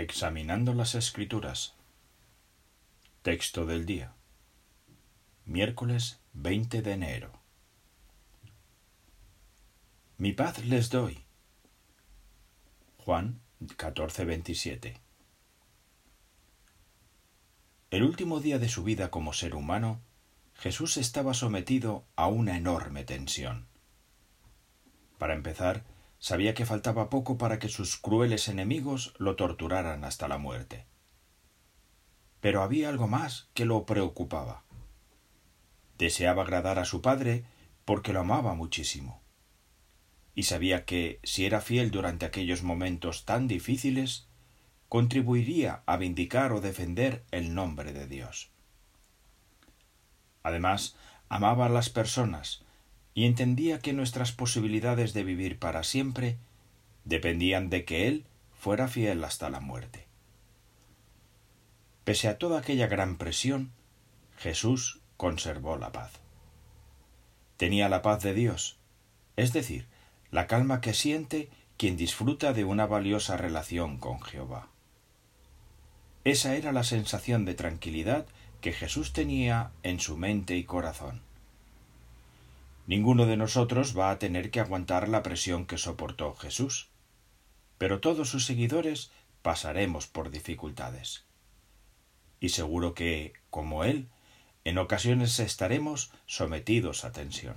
Examinando las Escrituras. Texto del día. Miércoles 20 de enero. Mi paz les doy. Juan 14:27. El último día de su vida como ser humano, Jesús estaba sometido a una enorme tensión. Para empezar, Sabía que faltaba poco para que sus crueles enemigos lo torturaran hasta la muerte. Pero había algo más que lo preocupaba. Deseaba agradar a su padre porque lo amaba muchísimo. Y sabía que, si era fiel durante aquellos momentos tan difíciles, contribuiría a vindicar o defender el nombre de Dios. Además, amaba a las personas, y entendía que nuestras posibilidades de vivir para siempre dependían de que Él fuera fiel hasta la muerte. Pese a toda aquella gran presión, Jesús conservó la paz. Tenía la paz de Dios, es decir, la calma que siente quien disfruta de una valiosa relación con Jehová. Esa era la sensación de tranquilidad que Jesús tenía en su mente y corazón. Ninguno de nosotros va a tener que aguantar la presión que soportó Jesús, pero todos sus seguidores pasaremos por dificultades. Y seguro que, como Él, en ocasiones estaremos sometidos a tensión.